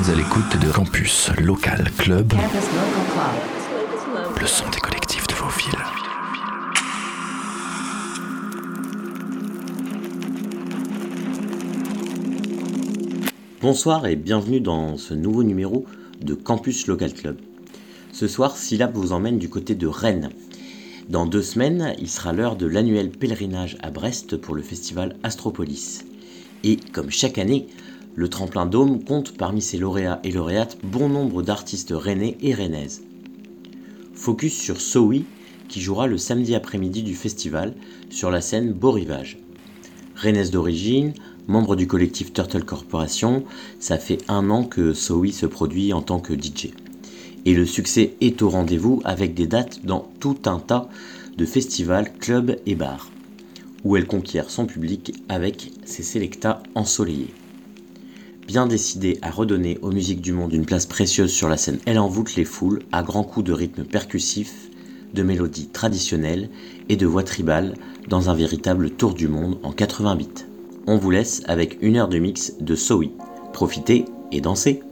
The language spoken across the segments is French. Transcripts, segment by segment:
êtes à l'écoute de Campus Local Club, le son des collectifs de vos villes. Bonsoir et bienvenue dans ce nouveau numéro de Campus Local Club. Ce soir, Syllab vous emmène du côté de Rennes. Dans deux semaines, il sera l'heure de l'annuel pèlerinage à Brest pour le festival Astropolis. Et comme chaque année, le Tremplin Dôme compte parmi ses lauréats et lauréates bon nombre d'artistes rennais et rennaises. Focus sur Sowi, qui jouera le samedi après-midi du festival sur la scène Beau Rivage. Rennaise d'origine, membre du collectif Turtle Corporation, ça fait un an que Sowi se produit en tant que DJ. Et le succès est au rendez-vous avec des dates dans tout un tas de festivals, clubs et bars, où elle conquiert son public avec ses sélectas ensoleillés bien décidé à redonner aux musiques du monde une place précieuse sur la scène, elle envoûte les foules à grands coups de rythme percussif, de mélodies traditionnelles et de voix tribales dans un véritable tour du monde en 88. On vous laisse avec une heure de mix de Sowi. Profitez et dansez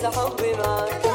لسه حبي معاك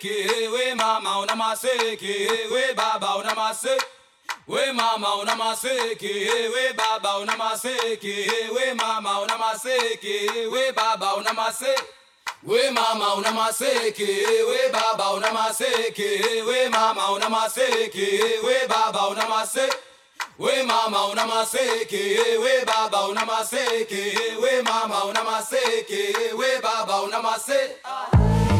maseke we mama una maseke we baba una maseke we mama una maseke we baba una maseke we mama una maseke we baba una maseke we mama una maseke we baba una maseke we mama una maseke we baba una maseke we mama una maseke we baba una maseke we mama una maseke we baba una maseke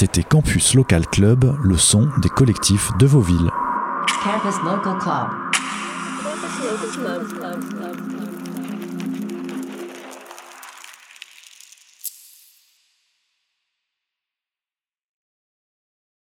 C'était Campus Local Club, le son des collectifs de vos